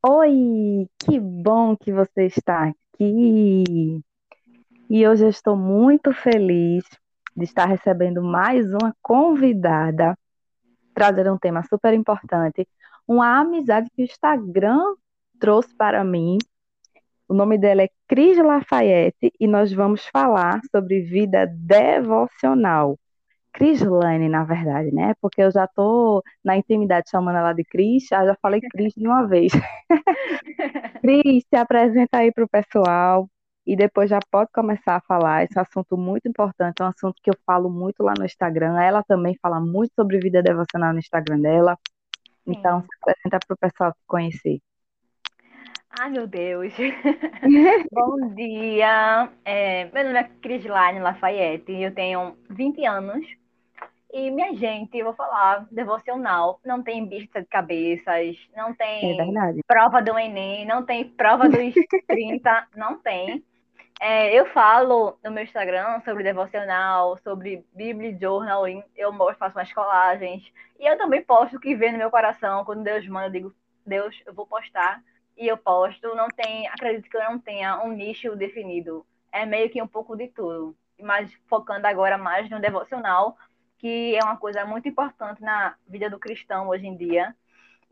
Oi, que bom que você está aqui. E hoje eu estou muito feliz de estar recebendo mais uma convidada, trazer um tema super importante, uma amizade que o Instagram trouxe para mim. O nome dela é Cris Lafayette e nós vamos falar sobre vida devocional. Crislane, na verdade, né? Porque eu já tô na intimidade chamando ela de Cris, já, já falei Cris de uma vez. Cris, se apresenta aí para o pessoal e depois já pode começar a falar. Esse é um assunto muito importante, é um assunto que eu falo muito lá no Instagram. Ela também fala muito sobre vida devocional no Instagram dela. Então, Sim. se apresenta para o pessoal te conhecer. Ai, meu Deus. Bom dia. É, meu nome é Crislaine Lafayette, eu tenho 20 anos. E, minha gente, eu vou falar, devocional, não tem bicha de cabeças, não É tem verdade. prova do Enem, não tem prova dos 30, não tem. É, eu falo no meu Instagram sobre devocional, sobre Bible Journaling, eu mostro, faço umas colagens. E eu também posto o que vem no meu coração, quando Deus manda, eu digo, Deus, eu vou postar. E eu posto, não tem, acredito que eu não tenha um nicho definido. É meio que um pouco de tudo. Mas focando agora mais no devocional, que é uma coisa muito importante na vida do cristão hoje em dia.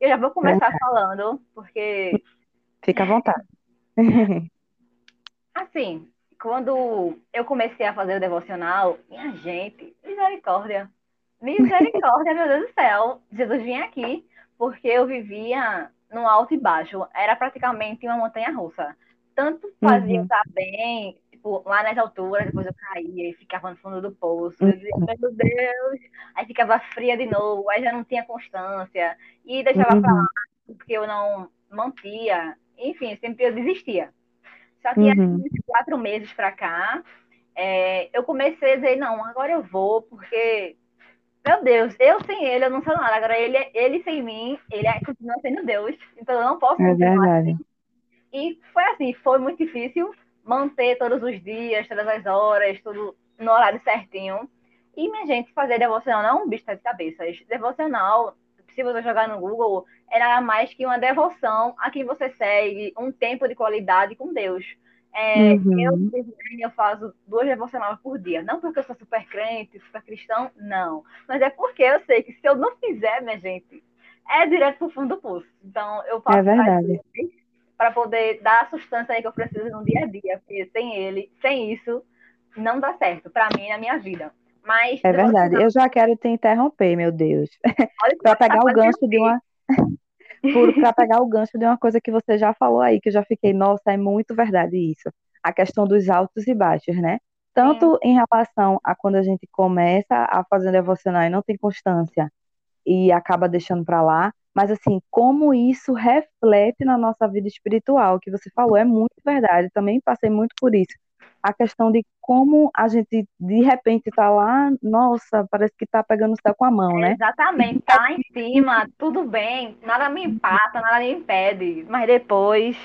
Eu já vou começar Verdade. falando, porque Fica à vontade. Assim, quando eu comecei a fazer o devocional, minha gente, misericórdia. Misericórdia, meu Deus do céu. Jesus vinha aqui, porque eu vivia no alto e baixo. Era praticamente uma montanha russa. Tanto fazia Uhum, estar bem, tipo, lá nas alturas, depois eu caía e ficava no fundo do poço. Eu dizia, uhum, meu Deus! Aí ficava fria de novo, aí já não tinha constância. E deixava pra lá, uhum, porque eu não mantia. Enfim, sempre eu desistia. Só que assim, uhum. uns quatro meses para cá, é, eu comecei a dizer, não, agora eu vou, porque, meu Deus, eu sem ele, eu não sou nada. Agora ele, ele sem mim, ele é, continua sendo Deus. Então eu não posso É verdade. assim. E foi assim, foi muito difícil manter todos os dias, todas as horas, tudo no horário certinho. E, minha gente, fazer devocional não é um bicho de cabeças. Devocional, se você jogar no Google, era mais que uma devoção a quem você segue, um tempo de qualidade com Deus. É, eu, Uhum. eu faço duas devocionais por dia. Não porque eu sou super crente, super cristão, não. Mas é porque eu sei que se eu não fizer, minha gente, é direto pro fundo do poço. Então, eu É faço vezes para poder dar a sustância aí que eu preciso no dia a dia, porque sem ele, sem isso, não dá certo para mim na minha vida. Mas É verdade. Eu já quero te interromper, meu Deus, para começar, pegar o gancho de ouvir. Para pegar o gancho de uma coisa que você já falou aí, que eu já fiquei, nossa, é muito verdade isso. A questão dos altos e baixos, né? Tanto em relação a quando a gente começa a fazer um devocional e não tem constância e acaba deixando para lá, mas assim, como isso reflete na nossa vida espiritual, que você falou, é muito verdade. Também passei muito por isso. A questão de como a gente de repente tá lá, nossa, parece que tá pegando o céu com a mão, né? Exatamente. Tá lá em cima, tudo bem, nada me empata, nada me impede. Mas depois,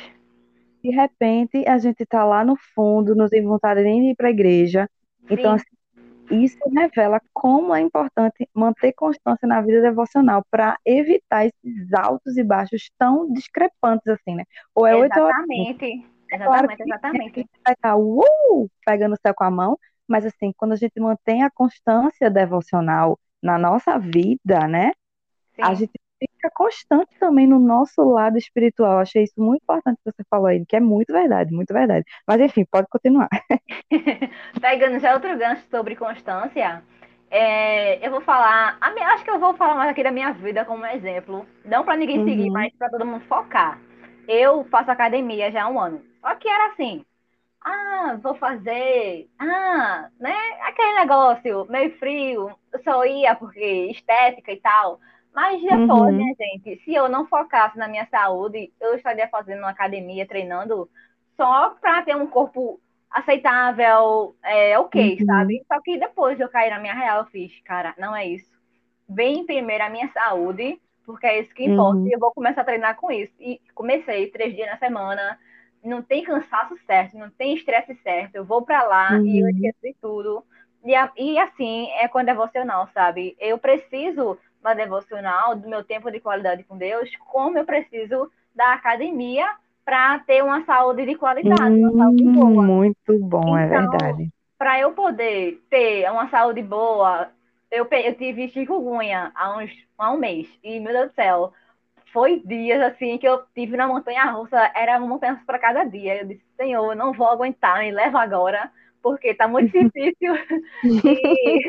de repente a gente está lá no fundo, não tem vontade nem de ir para a igreja. Então, sim, assim, isso revela como é importante manter constância na vida devocional para evitar esses altos e baixos tão discrepantes assim, né? Ou é 8 ou é 80. Exatamente, claro exatamente, a vai estar uh, pegando o céu com a mão, mas assim, quando a gente mantém a constância devocional na nossa vida, né? a Sim. gente fica constante também no nosso lado espiritual. Achei isso muito importante que você falou aí, que é muito verdade, muito verdade. Mas enfim, pode continuar. Pegando já outro gancho sobre constância, é, eu vou falar, a minha- acho que eu vou falar mais aqui da minha vida como exemplo, não para ninguém seguir, Uhum, mas para todo mundo focar. Eu faço academia já há um ano, só que era assim, ah, vou fazer, ah, né, aquele negócio meio frio, só ia porque estética e tal, mas depois, uhum, minha gente, se eu não focasse na minha saúde, eu estaria fazendo uma academia, treinando só para ter um corpo aceitável, é, ok, uhum, sabe? Só que depois de eu cair na minha real, eu fiz, cara, não é isso. Vem primeiro a minha saúde, porque é isso que importa, uhum, e eu vou começar a treinar com isso. E comecei três dias na semana, não tem cansaço certo, não tem estresse certo, eu vou para lá e eu uhum, esqueço de tudo. E, e assim é com a devocional, sabe? Eu preciso da devocional, do meu tempo de qualidade com Deus, como eu preciso da academia para ter uma saúde de qualidade, hum, uma saúde boa. Muito bom, é então, é verdade. Para eu poder ter uma saúde boa, eu, eu tive chikungunya há, uns, há um mês. E, meu Deus do céu, foi dias assim que eu tive na montanha russa, era uma montanha para cada dia. Eu disse, Senhor, eu não vou aguentar, me leva agora, porque tá muito difícil. e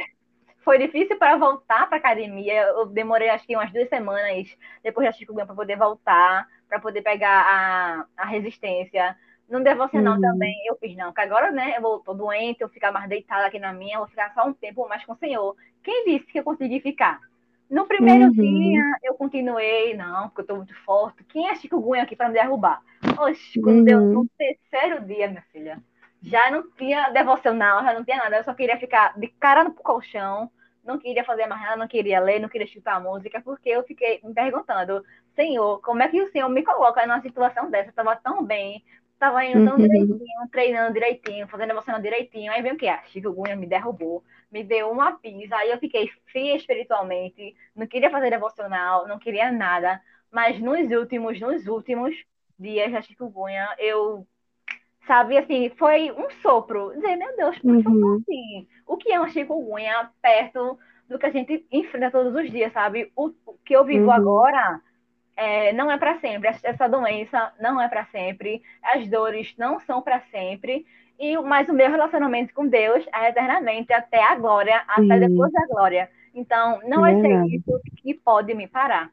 foi difícil para voltar para academia. Eu demorei acho que umas duas semanas depois da chikungunya para poder voltar, para poder pegar a, a resistência. No devocional uhum. também eu fiz, não, que agora, né, eu tô doente, eu ficar mais deitada aqui na minha, eu vou ficar só um tempo mais com o Senhor. Quem disse que eu consegui ficar? No primeiro uhum. dia, eu continuei, não, porque eu tô muito forte. Quem é chikungunya aqui para me derrubar? Oxe, quando uhum. deu no terceiro dia, minha filha, já não tinha devocional, já não tinha nada. Eu só queria ficar de cara no colchão, não queria fazer mais nada, não queria ler, não queria escutar música, porque eu fiquei me perguntando, Senhor, como é que o Senhor me coloca numa situação dessa? Eu tava tão bem, tava indo tão uhum. direitinho, treinando direitinho, fazendo devocional direitinho. Aí vem o que? A chikungunya me derrubou, me deu uma pisa. Aí eu fiquei fria espiritualmente, não queria fazer devocional, não queria nada. Mas nos últimos, nos últimos dias da chikungunya, eu sabe, assim, foi um sopro. Dizer, meu Deus, por uhum. assim? O que é uma chikungunya perto do que a gente enfrenta todos os dias, sabe? O, o que eu vivo uhum. agora é, não é para sempre. Essa doença não é para sempre. As dores não são para sempre. E mas o meu relacionamento com Deus é eternamente até a glória, até depois da glória. Então, não é, é ser isso que pode me parar.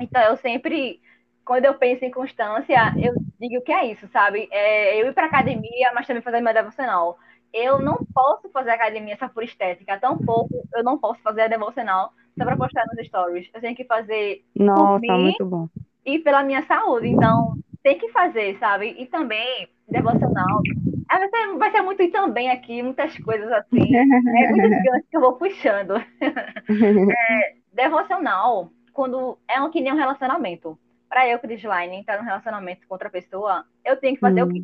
Então, eu sempre quando eu penso em constância, eu digo que é isso, sabe? É eu ir para academia, mas também fazer meu devocional. Eu não posso fazer academia só por estética, tampouco eu não posso fazer a devocional só para postar nos stories. Eu tenho que fazer Nossa, por mim muito bom. e pela minha saúde. Então, tem que fazer, sabe? E também devocional. Vai ser, vai ser muito e também aqui, muitas coisas assim. É muitas coisas que eu vou puxando. É, devocional, quando é um, que nem um relacionamento para eu, Crisline, entrar num relacionamento com outra pessoa, eu tenho que fazer hum. o quê?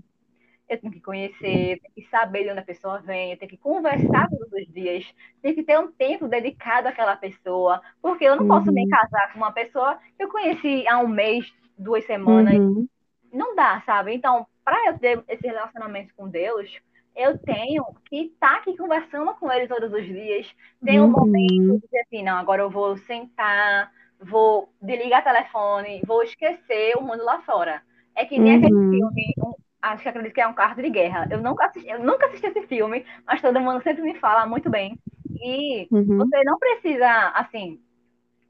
Eu tenho que conhecer, tenho que saber de onde a pessoa vem, eu tenho que conversar todos os dias, tenho que ter um tempo dedicado àquela pessoa, porque eu não uhum. posso me uhum. casar com uma pessoa que eu conheci há um mês, duas semanas. Uhum. Não dá, sabe? Então, para eu ter esse relacionamento com Deus, eu tenho que estar tá aqui conversando com ele todos os dias. Tem um uhum. momento de dizer assim, não, agora eu vou sentar, vou desligar o telefone, vou esquecer o mundo lá fora. É que nem uhum. aquele filme, um, acho que acredito que é um carro de guerra. Eu nunca assisti, eu nunca assisti esse filme, mas todo mundo sempre me fala muito bem. E uhum. você não precisa, assim,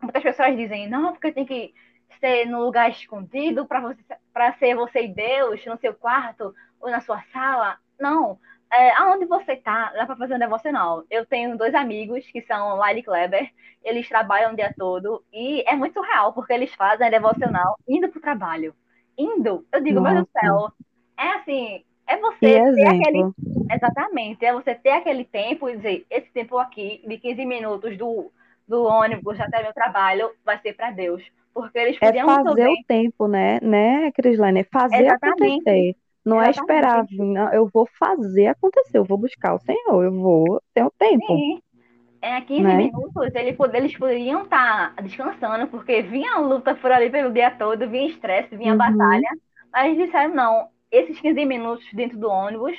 muitas pessoas dizem, não, porque tem que ser no lugar escondido para você para ser você e Deus no seu quarto ou na sua sala. Não, é, aonde você está, dá para fazer um devocional. Eu tenho dois amigos que são Lyle Kleber, eles trabalham o dia todo e é muito real, porque eles fazem devocional indo para o trabalho. Indo, eu digo, Nossa. meu Deus do céu, é assim, é você que ter aquele. Exatamente, é você ter aquele tempo e dizer, esse tempo aqui, de 15 minutos do, do ônibus até meu trabalho, vai ser para Deus. Porque eles é fazer o tempo, né, né, Crislane? É fazer Exatamente. acontecer. Não é esperar, não, eu vou fazer acontecer, eu vou buscar o Senhor, eu vou ter o tempo. Sim. É, 15 né? minutos eles, eles poderiam estar tá descansando, porque vinha luta por ali pelo dia todo, vinha estresse, vinha uhum. batalha. Mas disseram, não, esses 15 minutos dentro do ônibus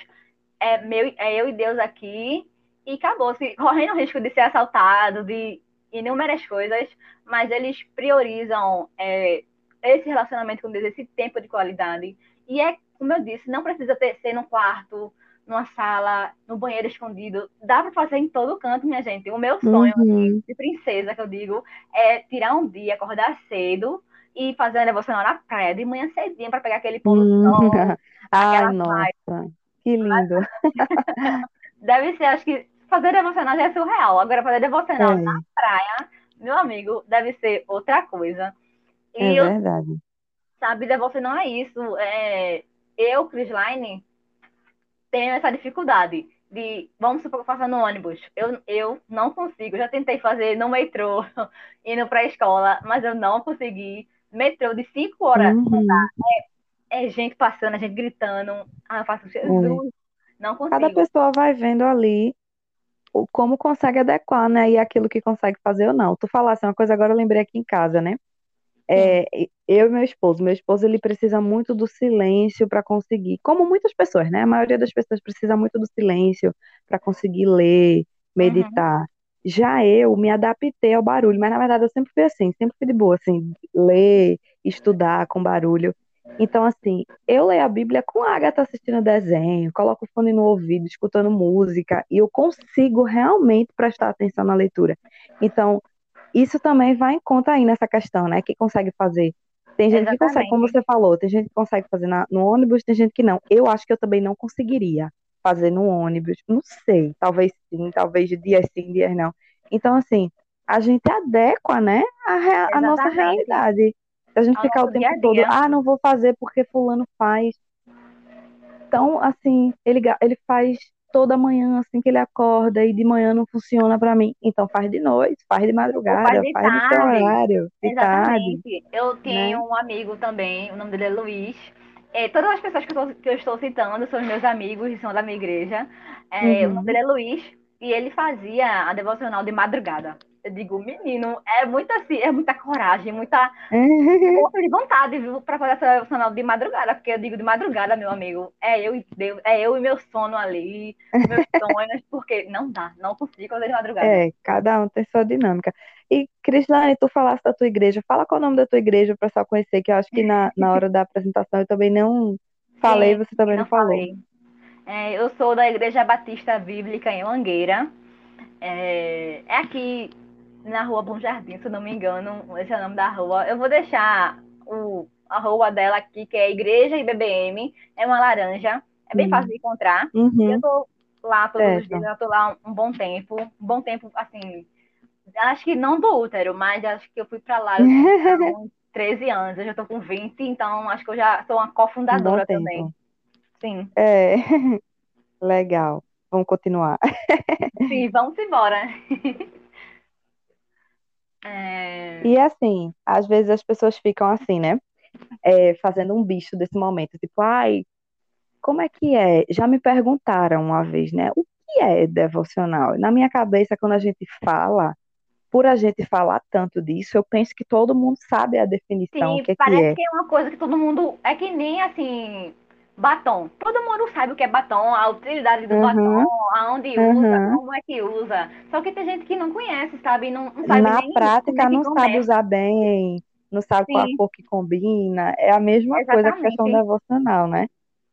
é, meu, é eu e Deus aqui, e acabou, se, correndo o risco de ser assaltado, de inúmeras coisas, mas eles priorizam é, esse relacionamento com Deus, esse tempo de qualidade. E é como eu disse, não precisa ter, ser no quarto, numa sala, no banheiro escondido. Dá para fazer em todo canto, minha gente. O meu sonho uhum. de princesa, que eu digo, é tirar um dia, acordar cedo e fazer a devocional na praia de manhã cedinho para pegar aquele pôr do uhum. sol. Ai, nossa, que lindo. deve ser, acho que fazer devocional já é surreal. Agora, fazer devocional é. na praia, meu amigo, deve ser outra coisa. E é verdade. Eu, sabe, devocional é isso. É, eu, Line, tenho essa dificuldade de, vamos supor que eu faça no ônibus. Eu, eu não consigo. Já tentei fazer no metrô, indo para a escola, mas eu não consegui. Metrô de cinco horas, uhum. é, é, gente passando, a gente gritando. Ah, eu faço Jesus. Não consigo. Cada pessoa vai vendo ali como consegue adequar, né? E aquilo que consegue fazer ou não. Tu falasse uma coisa agora, eu lembrei aqui em casa, né? É, eu e meu esposo. Meu esposo ele precisa muito do silêncio para conseguir, como muitas pessoas, né? A maioria das pessoas precisa muito do silêncio para conseguir ler, meditar. Uhum. Já eu me adaptei ao barulho, mas na verdade eu sempre fui assim, sempre fui de boa, assim, ler, estudar com barulho. Então, assim, eu leio a Bíblia com a Agatha assistindo desenho, coloco o fone no ouvido, escutando música, e eu consigo realmente prestar atenção na leitura. Então, isso também vai em conta aí nessa questão, né? Que consegue fazer. Tem gente Exatamente. que consegue, como você falou, tem gente que consegue fazer na, no ônibus, tem gente que não. Eu acho que eu também não conseguiria fazer no ônibus. Não sei, talvez sim, talvez dias sim, dias não. Então, assim, a gente adequa, né, a, a nossa realidade. Se a gente ficar o tempo todo, ah, não vou fazer porque fulano faz. Então, assim, ele, ele faz toda manhã assim que ele acorda e de manhã não funciona para mim. Então faz de noite, faz de madrugada, faz, de faz tarde. no seu horário. Exatamente. Tarde, eu tenho né? um amigo também, o nome dele é Luiz. É, todas as pessoas que eu, tô, que eu, estou citando são meus amigos e são da minha igreja. É, uhum. O nome dele é Luiz e ele fazia a devocional de madrugada. Eu digo, menino, é muita, assim, é muita coragem, muita força de vontade, pra fazer essa devocional de madrugada, porque eu digo de madrugada, meu amigo, é eu e Deus, é eu e meu sono ali, meus sonhos, porque não dá, não consigo fazer de madrugada. É, cada um tem sua dinâmica. E, Crislane, tu falaste da tua igreja, fala qual é o nome da tua igreja para pessoal conhecer, que eu acho que na, na hora da apresentação eu também não falei, Sim, você também não, não falou. É, eu sou da Igreja Batista Bíblica em Mangueira. É, é aqui na rua Bom Jardim, se eu não me engano, esse é o nome da rua. Eu vou deixar o, a rua dela aqui, que é Igreja IBBM, é uma laranja, é bem uhum. fácil de encontrar. Uhum. Eu tô lá todos certo. os dias, eu tô lá um, um, bom tempo, um bom tempo, assim, acho que não do útero, mas acho que eu fui para lá com 13 anos, eu já tô com 20, então acho que eu já sou uma cofundadora um também. Sim. É, legal. Vamos continuar. Sim, vamos embora. É... E assim, às vezes as pessoas ficam assim, né? É, fazendo um bicho desse momento, tipo, ai, como é que é? Já me perguntaram uma vez, né? O que é devocional? Na minha cabeça, quando a gente fala, por a gente falar tanto disso, eu penso que todo mundo sabe a definição, Sim, o que, parece que é. que é uma coisa que todo mundo. É que nem assim batom. Todo mundo sabe o que é batom, a utilidade do uhum. batom, aonde uhum. usa, como é que usa. Só que tem gente que não conhece, sabe? Não, não sabe Na prática é não sabe usar bem, não sabe Sim. qual a cor que combina. É a mesma Exatamente. coisa que a questão devocional, né?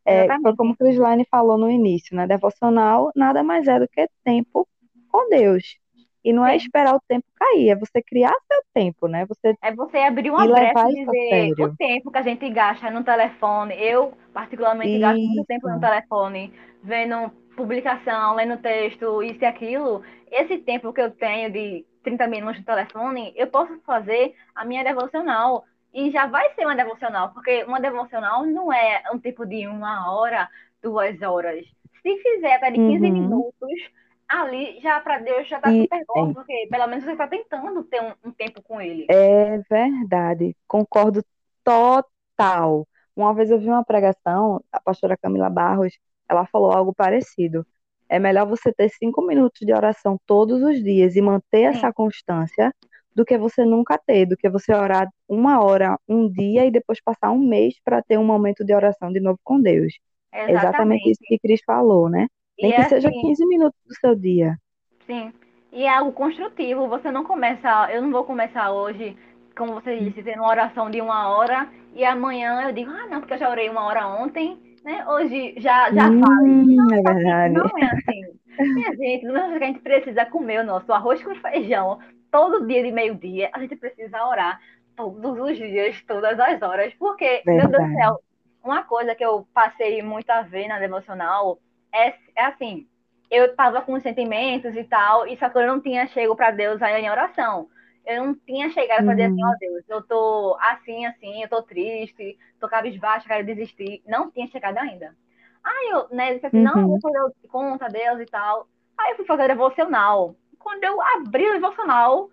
É, foi como o Crislaine falou no início, né? Devocional nada mais é do que tempo com Deus. E não é esperar o tempo cair, é você criar seu tempo, né? Você é você abrir uma brecha e dizer o tempo que a gente gasta no telefone. Eu, particularmente, isso. gasto muito tempo no telefone, vendo publicação, lendo texto, isso e aquilo. Esse tempo que eu tenho de 30 minutos no telefone, eu posso fazer a minha devocional. E já vai ser uma devocional, porque uma devocional não é um tipo de uma hora, duas horas. Se fizer até de 15 uhum. minutos, ali já para Deus já tá e, super bom, é. porque pelo menos você está tentando ter um, um, tempo com ele. É verdade, concordo total. Uma vez eu vi uma pregação, a pastora Camila Barros, ela falou algo parecido. É melhor você ter cinco minutos de oração todos os dias e manter Sim. essa constância do que você nunca ter, do que você orar uma hora um dia e depois passar um mês para ter um momento de oração de novo com Deus. Exatamente, Exatamente isso que Cris falou, né? Nem e que é seja assim, 15 minutos do seu dia. Sim. E é algo construtivo. Você não começa. Eu não vou começar hoje, como você disse, tendo uma oração de uma hora e amanhã eu digo, ah, não, porque eu já orei uma hora ontem, né? Hoje já, já hum, Não, é verdade. Não é assim. Minha gente, não é que a gente precisa comer o nosso arroz com feijão todo dia de meio-dia. A gente precisa orar todos os dias, todas as horas. Porque, verdade. meu Deus do céu, uma coisa que eu passei muito a ver na devocional é, é assim, eu estava com sentimentos e tal, e só que eu não tinha chego para Deus ainda em oração. Eu não tinha chegado para dizer assim, ó uhum. oh, Deus, eu tô assim, assim, eu tô triste, tô cabisbaixa, quero desistir. Não tinha chegado ainda. Aí eu, né, disse assim, uhum. não, vou fazer conta, Deus e tal. Aí eu fui fazer devocional. Quando eu abri o devocional,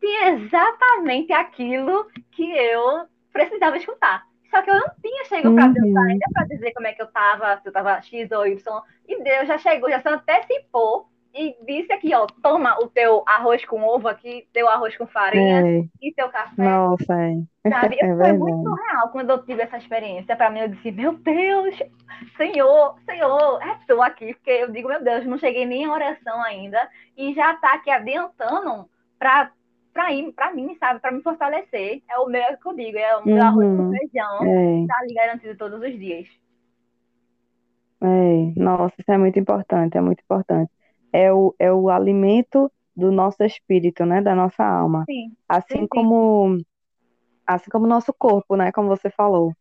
tinha exatamente aquilo que eu precisava escutar. Só que eu não tinha chegado para Deus uhum. ainda para dizer como é que eu estava, se eu estava X ou Y. E Deus já chegou, já se antecipou e disse aqui, ó, toma o teu arroz com ovo aqui, teu arroz com farinha É, e teu café. nossa, é, Sabe? é Foi muito surreal quando eu tive essa experiência. Pra mim, eu disse, meu Deus, Senhor, Senhor, é tu aqui. Porque eu digo, meu Deus, não cheguei nem em oração ainda. E já tá aqui adiantando pra, pra, ir, pra mim, sabe? Pra me fortalecer. É o meu é o que eu digo, é o meu arroz com Uhum, feijão. é, Tá ali garantido todos os dias. é, nossa, isso é muito importante, é muito importante. É o, é o alimento do nosso espírito, né, da nossa alma. Sim, sim, Assim sim. como, assim como o nosso corpo, né, como você falou.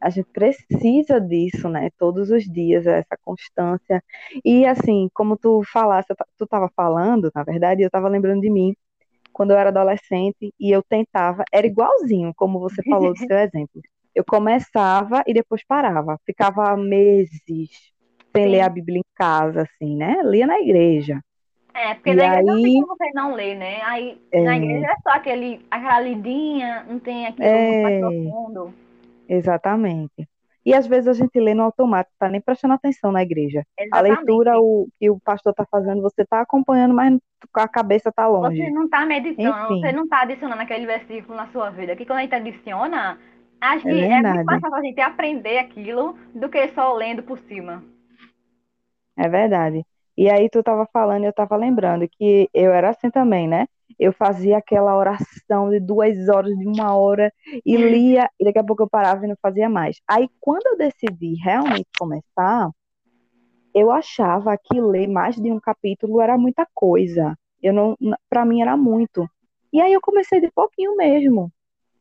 A gente precisa disso, né, todos os dias, essa constância. E assim, como tu falaste, tu estava falando, na verdade, eu estava lembrando de mim, quando eu era adolescente, e eu tentava, era igualzinho, como você falou do seu exemplo. Eu começava e depois parava, ficava meses sem ler a Sim. Bíblia em casa, assim, né? Lia na igreja. É, porque E na igreja não tem aí, como você não ler, né? Aí na é, igreja é só aquele, aquela lidinha, não tem aquilo muito mais é, profundo. exatamente. E às vezes a gente lê no automático, tá nem prestando atenção na igreja. A leitura Exatamente. o, que o pastor tá fazendo, você tá acompanhando, mas a cabeça tá Você longe. não está meditando, você Enfim, não está adicionando aquele versículo na sua vida. Que quando a gente adiciona, acho é que é muito mais fácil a gente aprender aquilo do que só lendo por cima. É verdade. E aí tu tava falando, eu tava lembrando que eu era assim também, né? Eu fazia aquela oração de duas horas, de uma hora, e lia, e daqui a pouco eu parava e não fazia mais. Aí, quando eu decidi realmente começar, eu achava que ler mais de um capítulo era muita coisa. Eu não, para mim era muito. E aí eu comecei de pouquinho mesmo.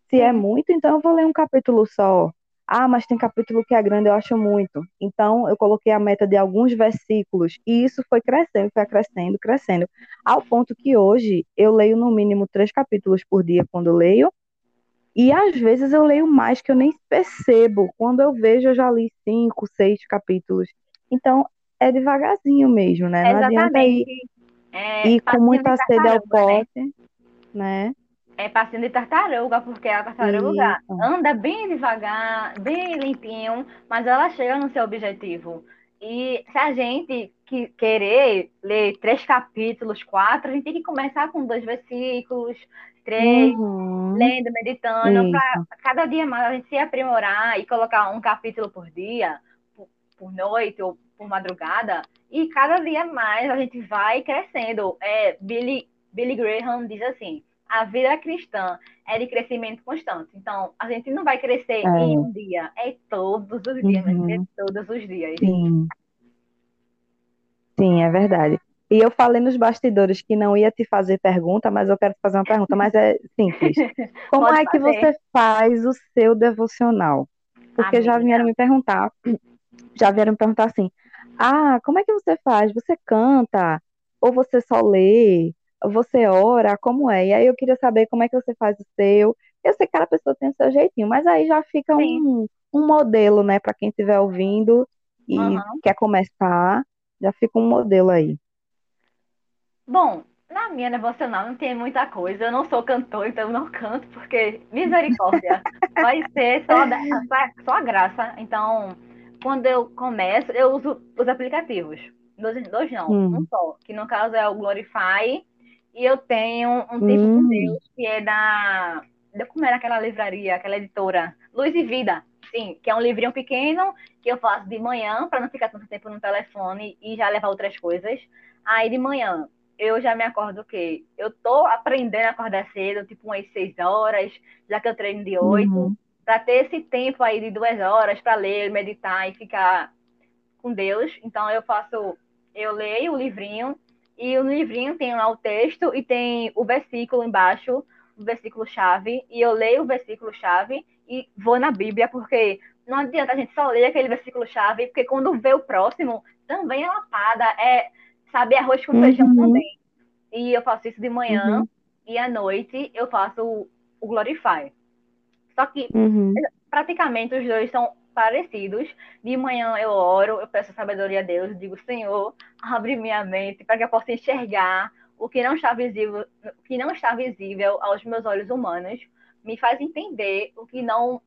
Se é Sim, muito, então eu vou ler um capítulo só. Ah, mas tem capítulo que é grande, eu acho muito. Então eu coloquei a meta de alguns versículos e isso foi crescendo, foi crescendo, crescendo, ao ponto que hoje eu leio no mínimo três capítulos por dia quando eu leio e às vezes eu leio mais que eu nem percebo. Quando eu vejo, eu já li cinco, seis capítulos. Então é devagarzinho mesmo, né? Não adianta ir, exatamente. É ir com muita sede ao né? pote, né? É passinho de tartaruga, porque a tartaruga Isso. anda bem devagar, bem limpinho, mas ela chega no seu objetivo. E se a gente que querer ler três capítulos, quatro, a gente tem que começar com dois versículos, três, Uhum. lendo, meditando, para cada dia mais a gente se aprimorar e colocar um capítulo por dia, por, por noite ou por madrugada, e cada dia mais a gente vai crescendo. É, Billy, Billy Graham diz assim: a vida cristã é de crescimento constante. Então, a gente não vai crescer É. em um dia, é todos os dias, mas é Uhum. todos os dias. Sim. Sim, é verdade. E eu falei nos bastidores que não ia te fazer pergunta, mas eu quero te fazer uma pergunta, mas é simples. Como Pode é que fazer. você faz o seu devocional? Porque já Amiga. vieram me perguntar, já vieram me perguntar assim: ah, como é que você faz? Você canta? Ou você só lê? Você ora? Como é? E aí eu queria saber como é que você faz o seu. Eu sei que cada pessoa tem o seu jeitinho, mas aí já fica Sim. um, um modelo, né, para quem estiver ouvindo e Aham. quer começar, já fica um modelo aí. Bom, na minha devocional não tem muita coisa. Eu não sou cantor, então não canto, porque misericórdia. Vai ser só, da- só, só a graça. Então, quando eu começo, eu uso os aplicativos. Dois, dois não, Hum. um só. Que no caso é o Glorify. E eu tenho um tempo com Hum. Deus, que é da. de Como era aquela livraria, aquela editora? Luz e Vida. Sim, que é um livrinho pequeno que eu faço de manhã, para não ficar tanto tempo no telefone e já levar outras coisas. Aí de manhã eu já me acordo o quê? Eu tô aprendendo a acordar cedo, tipo umas seis horas, já que eu treino de oito, Uhum. para ter esse tempo aí de duas horas para ler, meditar e ficar com Deus. Então eu faço, eu leio o livrinho e no livrinho tem lá o texto e tem o versículo embaixo, o versículo chave, e eu leio o versículo chave e vou na Bíblia, porque não adianta a gente só ler aquele versículo chave, porque quando vê o próximo, também é lapada, é saber arroz com feijão Uhum. também. E eu faço isso de manhã Uhum. e à noite eu faço o, o Glorify. Só que Uhum. praticamente os dois são parecidos. De manhã eu oro, eu peço sabedoria a Deus, digo, Senhor, abre minha mente para que eu possa enxergar o que não está visível, o que não está visível aos meus olhos humanos, me faz entender o que não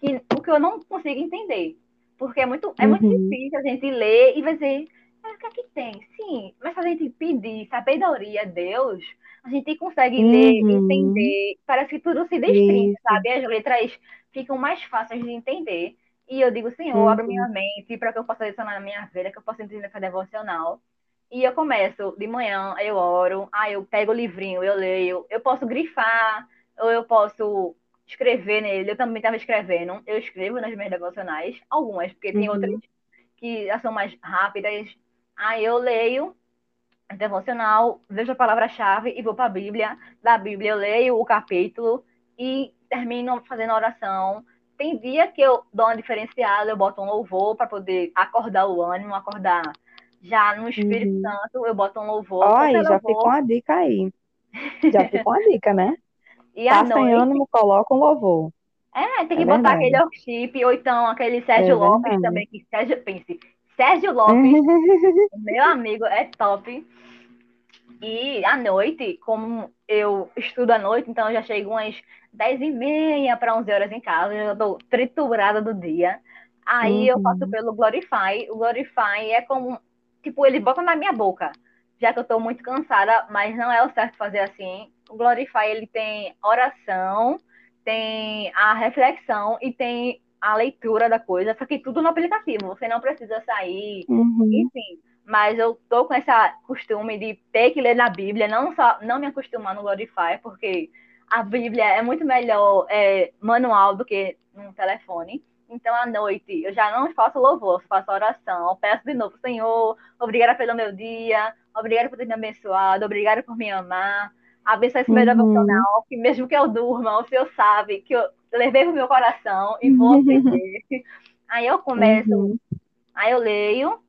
que, o que eu não consigo entender. Porque é muito, é muito Uhum. difícil a gente ler e dizer, é, que é que tem? Sim, mas se a gente pedir sabedoria a Deus, a gente consegue uhum. ler, entender. Parece que tudo se destrincha, sabe? As letras ficam mais fáceis de entender. E eu digo, Senhor, uhum. abre minha mente para que eu possa adicionar na minha vida, que eu possa entender essa devocional. E eu começo de manhã, eu oro, aí eu pego o livrinho, eu leio, eu posso grifar, ou eu posso escrever nele. Eu também estava escrevendo, eu escrevo nas minhas devocionais, algumas, porque tem uhum. outras que já são mais rápidas. Aí eu leio devocional, vejo a palavra-chave e vou para a Bíblia. Da Bíblia eu leio o capítulo e termino fazendo oração. Tem dia que eu dou uma diferenciada, eu boto um louvor para poder acordar o ânimo, acordar já no Espírito uhum. Santo, eu boto um louvor. Olha, já ficou uma dica aí. Já ficou uma dica, né? E tá noite... sem ânimo, coloca um louvor. É, tem que é botar verdade. aquele worship, ou então aquele Sérgio é Lopes também, que Sérgio, pense, Sérgio Lopes, meu amigo, é top. E à noite, como eu estudo à noite, então eu já chego umas 10 e meia para 11 horas em casa, já estou triturada do dia. Aí uhum. eu passo pelo Glorify. O Glorify é como, tipo, ele bota na minha boca, já que eu estou muito cansada, mas não é o certo fazer assim. O Glorify, ele tem oração, tem a reflexão e tem a leitura da coisa, só que tudo no aplicativo, você não precisa sair, uhum. enfim. Mas eu tô com esse costume de ter que ler na Bíblia, não só não me acostumar no Glorify, porque a Bíblia é muito melhor é, manual do que no telefone. Então, à noite, eu já não faço louvor, faço oração. Eu peço de novo, Senhor, obrigada pelo meu dia, obrigada por ter me abençoado, obrigada por me amar, abençoe esse meu uhum. devocional, que mesmo que eu durma, o Senhor sabe que eu levei pro meu coração e vou aprender. aí eu começo, uhum. aí eu leio,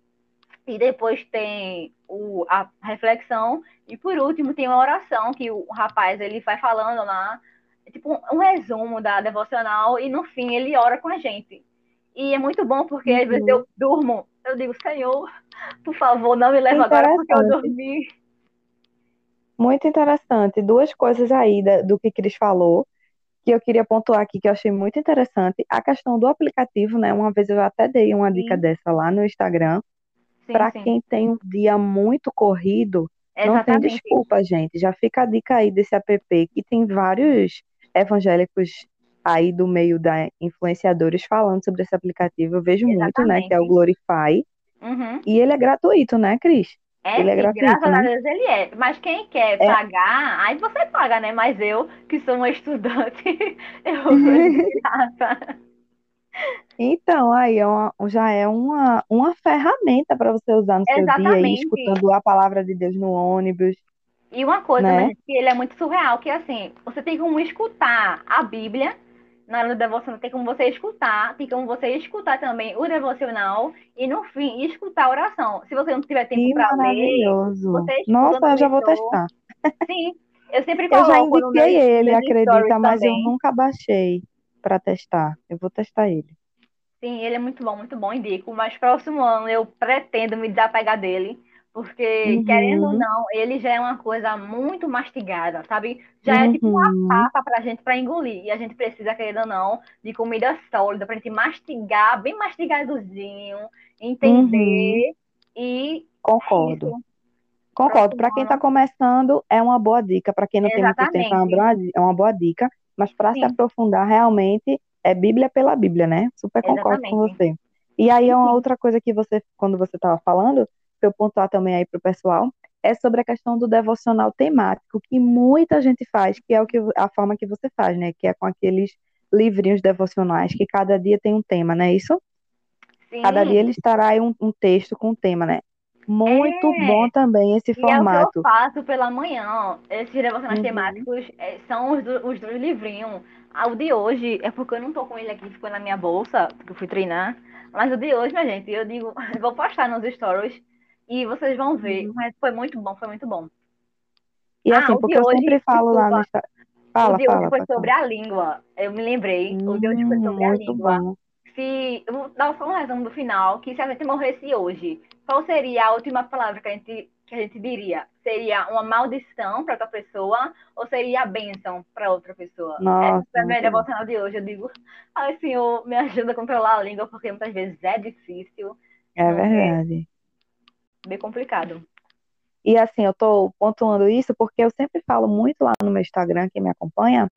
e depois tem o, a reflexão, e por último tem uma oração que o rapaz ele vai falando lá, é tipo um, um resumo da devocional, e no fim ele ora com a gente. E é muito bom porque uhum. às vezes eu uhum. durmo, eu digo, Senhor, por favor, não me leve agora porque eu dormi. Muito interessante. Duas coisas aí do que Cris falou, que eu queria pontuar aqui, que eu achei muito interessante. A questão do aplicativo, né? Uma vez eu até dei uma dica sim. dessa lá no Instagram. Para quem tem um dia muito corrido, Exatamente. não tem desculpa, gente. Já fica a dica aí desse app, que tem vários evangélicos aí do meio da influenciadores falando sobre esse aplicativo. Eu vejo Exatamente. muito, né? Que é o Glorify. Uhum. E ele é gratuito, né, Cris? É, ele é gratuito, graças né? a Deus ele é. Mas quem quer é. pagar, aí você paga, né? Mas eu, que sou uma estudante, eu sou de graça. Então, aí é uma, já é uma, uma ferramenta para você usar no seu dia, aí, escutando a palavra de Deus no ônibus. E uma coisa, né? mas, que ele é muito surreal, que assim, você tem como escutar a Bíblia na hora do devocional, tem como você escutar, tem como você escutar também o devocional e no fim escutar a oração. Se você não tiver tempo para ler, você escuta Nossa, eu já vou testar. Sim, eu sempre coloco. Eu já indiquei ele, acredita, mas também. eu nunca baixei para testar. Eu vou testar ele. Sim, ele é muito bom, muito bom, indico. Mas próximo ano eu pretendo me desapegar dele porque, uhum. querendo ou não, ele já é uma coisa muito mastigada, sabe? Já uhum. é tipo uma uhum. papa pra gente pra engolir. E a gente precisa, querendo ou não, de comida sólida pra gente mastigar, bem mastigadozinho, entender uhum. e. Concordo. É Concordo. Para quem está começando, é uma boa dica. Para quem não Exatamente. tem muito tempo, é uma é uma boa dica. Mas para se aprofundar, realmente, é Bíblia pela Bíblia, né? Super concordo Exatamente. com você. E aí, é uma outra coisa que você, quando você estava falando, para eu pontuar também aí para o pessoal, é sobre a questão do devocional temático, que muita gente faz, que é o que, a forma que você faz, né? Que é com aqueles livrinhos devocionais, que cada dia tem um tema, não é isso? Sim. Cada dia ele estará aí um, um texto com um tema, né? Muito é. bom também esse formato. E é o que eu faço pela manhã. Esses devocionais uhum. temáticos é, são os, do, os dois livrinhos. Ah, o de hoje é porque eu não tô com ele aqui, ficou na minha bolsa, porque eu fui treinar. Mas o de hoje, minha gente, eu digo, eu vou postar nos stories e vocês vão ver, uhum. mas foi muito bom, foi muito bom. E assim, ah, porque eu hoje, sempre falo desculpa, lá no Fala, o de hoje foi sobre a língua. Eu me lembrei. Hum, o de hoje foi sobre a língua. Bom. Se, eu vou dar só um resumo do final, que se a gente morresse hoje, qual seria a última palavra que a gente, que a gente diria? Seria uma maldição para outra pessoa ou seria a bênção para outra pessoa? Nossa, Essa é a minha devocional de hoje. Eu digo, ai, Senhor, me ajuda a controlar a língua, porque muitas vezes é difícil. É verdade. bem complicado. E assim, eu estou pontuando isso porque eu sempre falo muito lá no meu Instagram, quem me acompanha,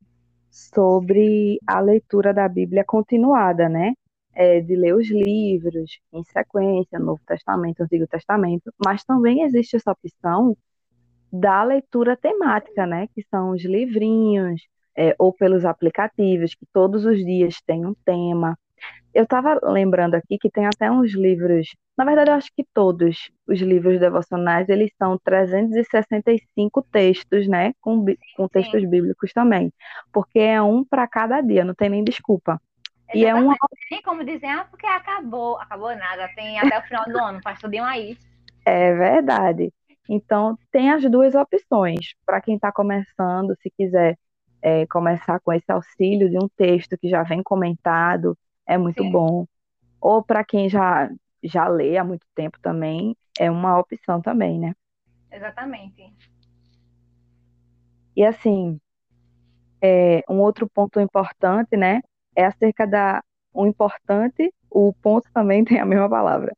sobre a leitura da Bíblia continuada, né? É, de ler os livros em sequência, Novo Testamento, Antigo Testamento, mas também existe essa opção da leitura temática, né? Que são os livrinhos, é, ou pelos aplicativos, que todos os dias tem um tema. Eu estava lembrando aqui que tem até uns livros, na verdade eu acho que todos os livros devocionais, eles são 365 textos, né, com, com textos Sim. bíblicos também, porque é um para cada dia, não tem nem desculpa. E é uma... Tem como dizer, ah, porque acabou, acabou nada, tem até o final do ano, faz tudo aí. É verdade. Então, tem as duas opções. Para quem está começando, se quiser é, começar com esse auxílio de um texto que já vem comentado, é muito Sim. bom. Ou para quem já, já lê há muito tempo também, é uma opção também, né? Exatamente. E assim, é, um outro ponto importante, né, é acerca da o importante, o ponto também tem a mesma palavra.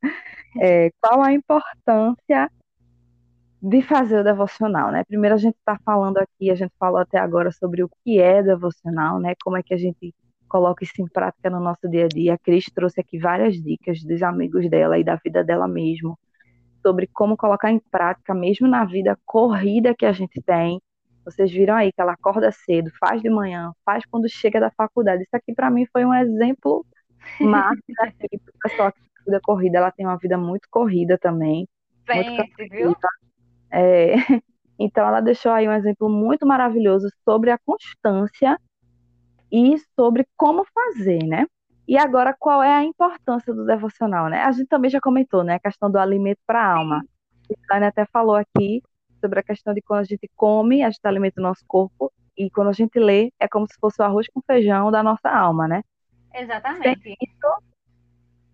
É, qual a importância de fazer o devocional, né? Primeiro a gente está falando aqui, a gente falou até agora sobre o que é devocional, né? Como é que a gente coloca isso em prática no nosso dia a dia. A Cris trouxe aqui várias dicas dos amigos dela e da vida dela mesmo, sobre como colocar em prática, mesmo na vida corrida que a gente tem. Vocês viram aí que ela acorda cedo, faz de manhã, faz quando chega da faculdade. Isso aqui para mim foi um exemplo máximo aqui para o pessoal que vida corrida. Ela tem uma vida muito corrida também. Pense, muito viu? É, então, ela deixou aí um exemplo muito maravilhoso sobre a constância e sobre como fazer, né? E agora, qual é a importância do devocional, né? A gente também já comentou, né? A questão do alimento para a alma. A Tânia até falou aqui sobre a questão de quando a gente come, a gente alimenta o nosso corpo, e quando a gente lê, é como se fosse o arroz com feijão da nossa alma, né? Exatamente. Sem isso,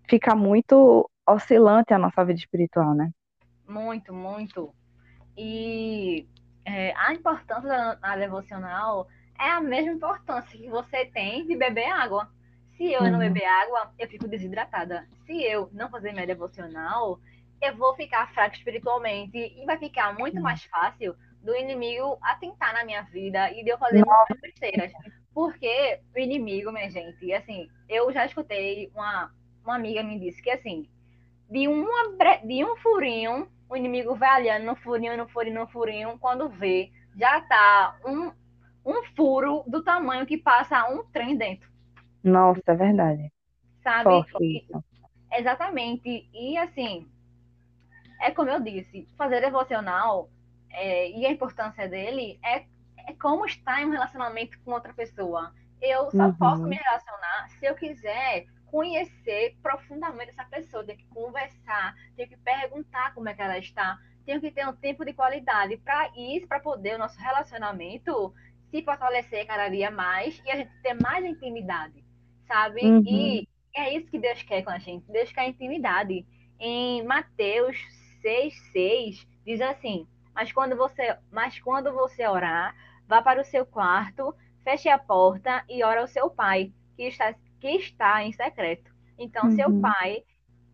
fica muito oscilante a nossa vida espiritual, né? Muito, muito. E é, a importância da, da devocional é a mesma importância que você tem de beber água. Se eu não uhum. beber água, eu fico desidratada. Se eu não fazer minha devocional, eu vou ficar fraca espiritualmente e vai ficar muito mais fácil do inimigo atentar na minha vida e de eu fazer muitas besteiras. Porque o inimigo, minha gente, assim, eu já escutei uma, uma amiga me disse que assim, de, uma, de um furinho o inimigo vai olhando no furinho, no furinho, no furinho, quando vê, já tá um, um furo do tamanho que passa um trem dentro. Nossa, é verdade. Sabe? Forte. Exatamente. E assim, é como eu disse, fazer devocional é, e a importância dele é, é como estar em um relacionamento com outra pessoa. Eu só uhum. posso me relacionar se eu quiser conhecer profundamente essa pessoa, tenho que conversar, tenho que perguntar como é que ela está, tenho que ter um tempo de qualidade para isso, para poder o nosso relacionamento se fortalecer cada dia mais e a gente ter mais intimidade, sabe? Uhum. E é isso que Deus quer com a gente. Deus quer intimidade. Em Mateus 6, 6, diz assim: Mas quando você, mas quando você orar, vá para o seu quarto, feche a porta e ora ao seu pai, que está que está em secreto. Então, uhum. seu pai.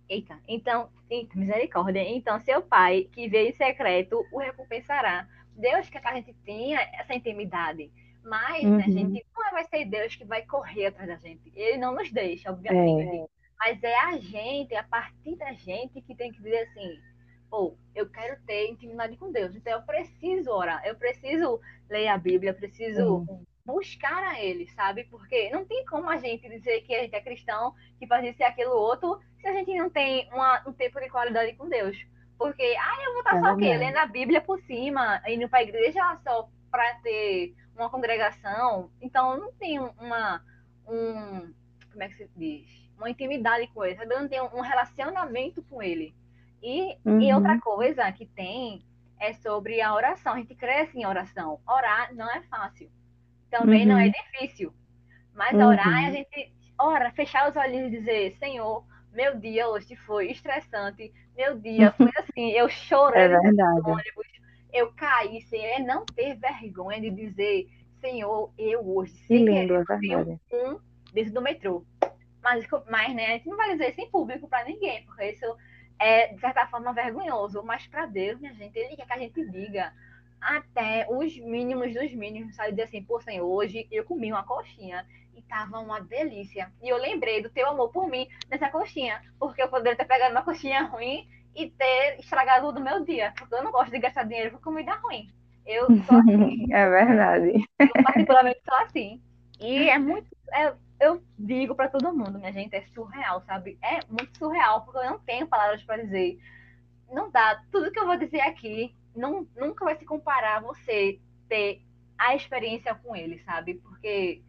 Eita, então, eita, misericórdia. Então, seu pai, que veio em secreto, o recompensará. Deus quer que a gente tenha essa intimidade. Mas uhum. né, a gente não vai ser Deus que vai correr atrás da gente. Ele não nos deixa, obviamente. É. Mas é a gente, a partir da gente, que tem que dizer assim: pô, eu quero ter intimidade com Deus. Então eu preciso orar, eu preciso ler a Bíblia, eu preciso uhum buscar a ele, sabe? Porque não tem como a gente dizer que a gente é cristão, que faz isso e aquilo outro, se a gente não tem uma, um tempo de qualidade com Deus. Porque, ah, eu vou estar é só o quê? Lendo a Bíblia por cima, indo para a igreja só para ter uma congregação. Então, não tem uma, um, como é que se diz? Uma intimidade com ele, sabe? não tem um relacionamento com ele. E, uhum. e outra coisa que tem é sobre a oração. A gente cresce em oração. Orar não é fácil também uhum. não é uhum. difícil. Mas uhum. orar, a gente ora, fechar os olhinhos e dizer, Senhor, meu dia hoje foi estressante, meu dia foi assim, eu chorei é verdade. ônibus, eu caí, Senhor, é não ter vergonha de dizer, Senhor, eu hoje, que lindo, é verdade. um dentro do metrô. Mas, mas, né, a gente não vai dizer isso em público para ninguém, porque isso é, de certa forma, vergonhoso. Mas para Deus, minha gente, Ele quer que a gente diga até os mínimos dos mínimos, sabe? Dizer assim, pô, Senhor, hoje eu comi uma coxinha e tava uma delícia. E eu lembrei do teu amor por mim nessa coxinha, porque eu poderia ter pegado uma coxinha ruim e ter estragado do meu dia, porque eu não gosto de gastar dinheiro com comida ruim. Eu sou assim. é verdade. Eu particularmente sou assim. E é muito. É, eu digo para todo mundo, minha gente, é surreal, sabe? É muito surreal, porque eu não tenho palavras para dizer. Não dá. Tudo que eu vou dizer aqui não, nunca vai se comparar a você ter a experiência com ele, sabe? Porque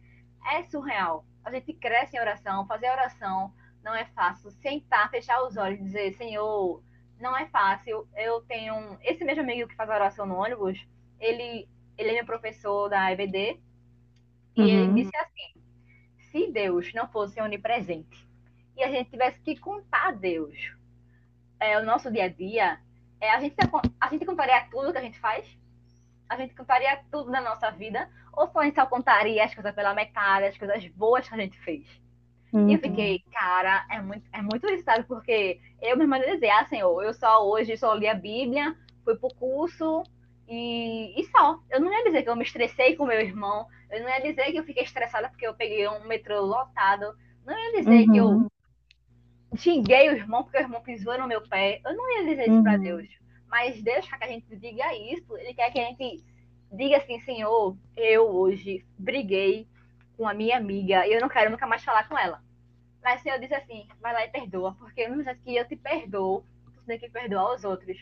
é surreal. A gente cresce em oração, fazer oração não é fácil. Sentar, fechar os olhos e dizer, Senhor, não é fácil. Eu tenho esse mesmo amigo que faz oração no ônibus, ele, ele é meu professor da EBD, e uhum. ele disse assim: se Deus não fosse onipresente e a gente tivesse que contar a Deus é, o nosso dia a dia, é, a, gente, a gente contaria tudo que a gente faz? A gente contaria tudo na nossa vida? Ou só a gente só contaria as coisas pela metade, as coisas boas que a gente fez? Uhum. E eu uhum. fiquei, cara, é muito, é muito isso, sabe? Porque eu mesma dizer, ah, Senhor, eu só hoje só li a Bíblia, fui pro curso e, e só. Eu não ia dizer que eu me estressei com meu irmão, eu não ia dizer que eu fiquei estressada porque eu peguei um metrô lotado, não ia dizer uhum. que eu uhum. xinguei o irmão porque o irmão pisou no meu pé, eu não ia dizer isso uhum. para Deus. Mas Deus quer que a gente diga isso, Ele quer que a gente diga assim, Senhor, eu hoje briguei com a minha amiga e eu não quero nunca mais falar com ela. Mas o Senhor diz assim, vai lá e perdoa, porque no momento que eu te perdoo, você tem que perdoar os outros.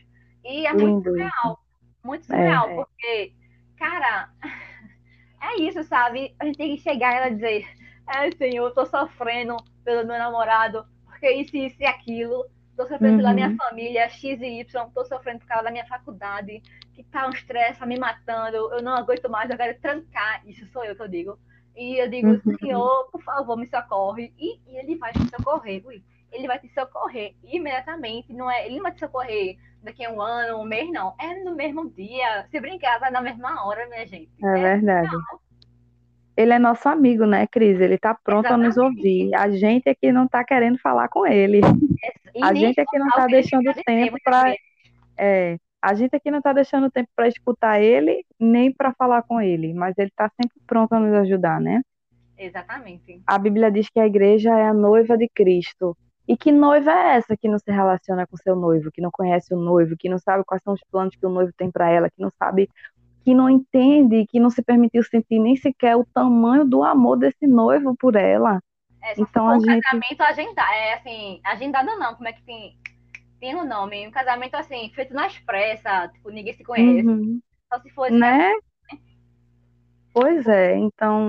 E é muito surreal. Muito surreal, é, é. porque, cara, é isso, sabe? A gente tem que chegar e ela dizer, é, Senhor, eu tô sofrendo pelo meu namorado, porque isso, isso e aquilo. Tô sofrendo uhum. pela minha uhum. família, X e Y, tô sofrendo por causa da minha faculdade, que tá um estresse, tá me matando, eu não aguento mais, eu quero trancar. Isso sou eu que eu digo. E eu digo, uhum. Senhor, por favor, me socorre. E, e ele vai te socorrer, ui. Ele vai te socorrer imediatamente. Não é, ele não vai te socorrer daqui a um ano, um mês, não. É no mesmo dia. Se brincar, vai na mesma hora, minha gente. É, é verdade. Ele é nosso amigo, né, Cris? Ele tá pronto Exatamente. a nos ouvir. A gente é que não tá querendo falar com ele. É, a gente é que não tá deixando tempo para é, a gente aqui não está deixando tempo para escutar ele, nem para falar com ele, mas ele está sempre pronto a nos ajudar, né? Exatamente. A Bíblia diz que a igreja é a noiva de Cristo. E que noiva é essa que não se relaciona com seu noivo, que não conhece o noivo, que não sabe quais são os planos que o noivo tem para ela, que não sabe, que não entende, que não se permitiu sentir nem sequer o tamanho do amor desse noivo por ela. É, então a gente casamento agendado, é assim, agendado não, como é que tem tem um nome, um casamento assim, feito nas pressas, tipo, ninguém se conhece. Uhum. Só se fosse. Né? Pois é, então.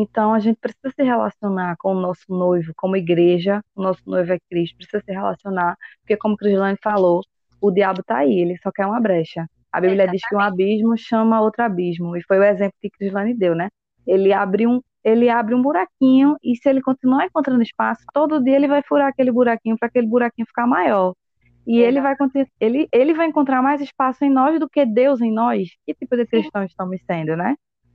Então a gente precisa se relacionar com o nosso noivo, como igreja, o nosso noivo é Cristo, precisa se relacionar, porque como Crislane falou, o diabo está aí, ele só quer uma brecha. A Bíblia Exatamente. diz que um abismo chama outro abismo, e foi o exemplo que Crislane deu, né? Ele abre um, ele abre um buraquinho e se ele continuar encontrando espaço, todo dia ele vai furar aquele buraquinho para aquele buraquinho ficar maior. E ele vai, ele, ele vai encontrar mais espaço em nós do que Deus em nós. Que tipo de cristãos estamos sendo, né?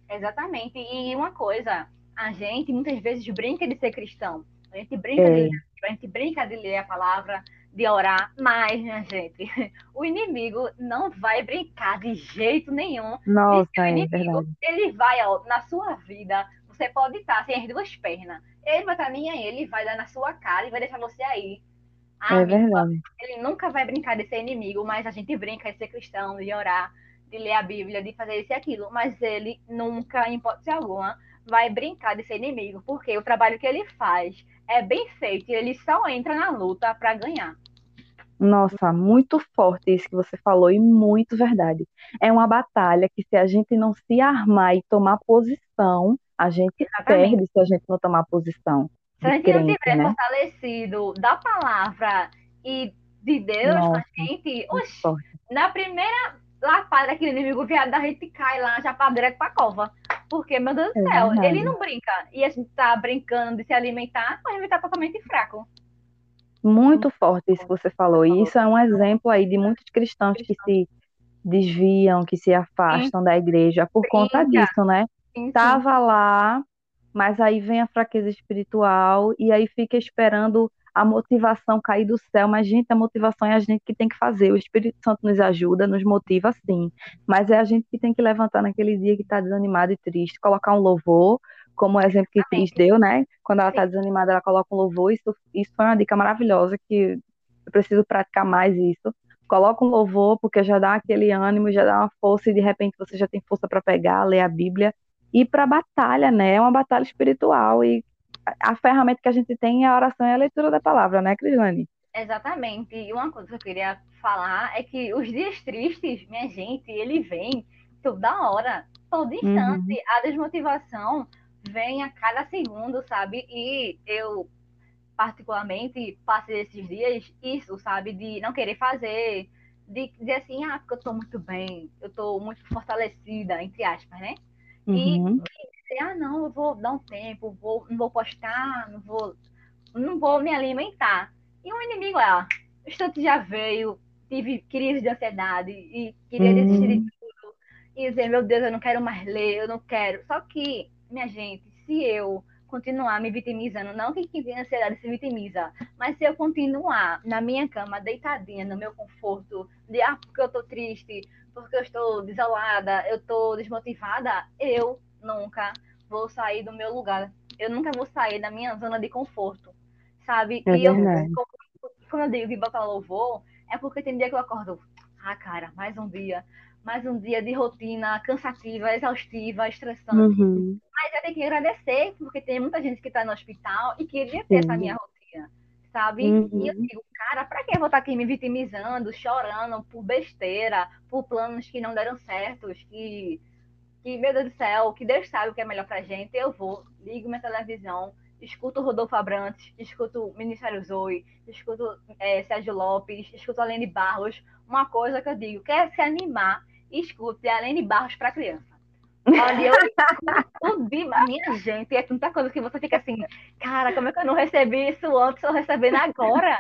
Exatamente. E uma coisa, a gente muitas vezes brinca de ser cristão. A gente brinca, é. de, a gente brinca de ler a palavra, de orar, mas, minha gente, o inimigo não vai brincar de jeito nenhum. Nossa, o é inimigo, é ele vai, ó, na sua vida, você pode estar sem as duas pernas. Ele vai estar nem aí, ele vai dar na sua cara e vai deixar você aí. Ah, é verdade. Ele nunca vai brincar de ser inimigo, mas a gente brinca de ser cristão, de orar, de ler a Bíblia, de fazer isso e aquilo. Mas ele nunca, em hipótese alguma, vai brincar de ser inimigo, porque o trabalho que ele faz é bem feito e ele só entra na luta para ganhar. Nossa, muito forte isso que você falou e muito verdade. É uma batalha que se a gente não se armar e tomar posição, a gente Exatamente. perde se a gente não tomar posição. Se a gente crente, não tiver né? fortalecido da palavra e de Deus Nossa, a gente, oxe, na primeira lapada que o inimigo viado a gente cai lá já para direto para cova. Porque, meu Deus do é céu, verdade. ele não brinca. E a gente tá brincando de se alimentar, a gente tá totalmente fraco. Muito forte isso que você falou. E isso é um exemplo aí de muitos cristãos que se desviam, que se afastam da igreja por conta disso, né? Estava lá, mas aí vem a fraqueza espiritual e aí fica esperando a motivação cair do céu, mas, gente, a motivação é a gente que tem que fazer. O Espírito Santo nos ajuda, nos motiva, sim, mas é a gente que tem que levantar naquele dia que está desanimado e triste, colocar um louvor, como o exemplo que Cris deu, né? Quando ela está desanimada, ela coloca um louvor. Isso, isso foi uma dica maravilhosa que eu preciso praticar mais isso. Coloca um louvor, porque já dá aquele ânimo, já dá uma força, e de repente você já tem força para pegar, ler a Bíblia e para a batalha, né? É uma batalha espiritual e a ferramenta que a gente tem é a oração e a leitura da palavra, né, Crislane? Exatamente. E uma coisa que eu queria falar é que os dias tristes, minha gente, ele vem toda hora, todo instante. Uhum. A desmotivação vem a cada segundo, sabe? E eu, particularmente, passei esses dias isso, sabe? De não querer fazer, de dizer assim, ah, porque eu tô muito bem, eu tô muito fortalecida, entre aspas, né? Uhum. E ah, não, eu vou dar um tempo, vou, não vou postar, não vou, não vou me alimentar. E o inimigo é, o instante já veio, tive crise de ansiedade e queria uhum. desistir de tudo. E dizer, meu Deus, eu não quero mais ler, eu não quero. Só que, minha gente, se eu continuar me vitimizando, não que quem tem ansiedade se vitimiza, mas se eu continuar na minha cama, deitadinha, no meu conforto, de ah, porque eu tô triste, porque eu estou desolada, eu estou desmotivada, eu nunca vou sair do meu lugar. Eu nunca vou sair da minha zona de conforto, sabe? É e eu, quando eu digo que botar louvor, é porque tem dia que eu acordo, ah, cara, mais um dia, mais um dia de rotina cansativa, exaustiva, estressante. Uhum. Mas eu tenho que agradecer, porque tem muita gente que está no hospital e queria ter essa minha rotina, sabe? Uhum. E eu digo, cara, pra que eu vou estar tá aqui me vitimizando, chorando por besteira, por planos que não deram certos, que que, meu Deus do céu, que Deus sabe o que é melhor pra gente, eu vou, ligo minha televisão, escuto Rodolfo Abrantes, escuto Ministério Zoe, escuto é, Sérgio Lopes, escuto Alene Barros. Uma coisa que eu digo, quer se animar, escute Alene Barros para criança. Olha, eu tudo, minha gente, é tanta coisa que você fica assim, cara, como é que eu não recebi isso antes, eu recebendo agora?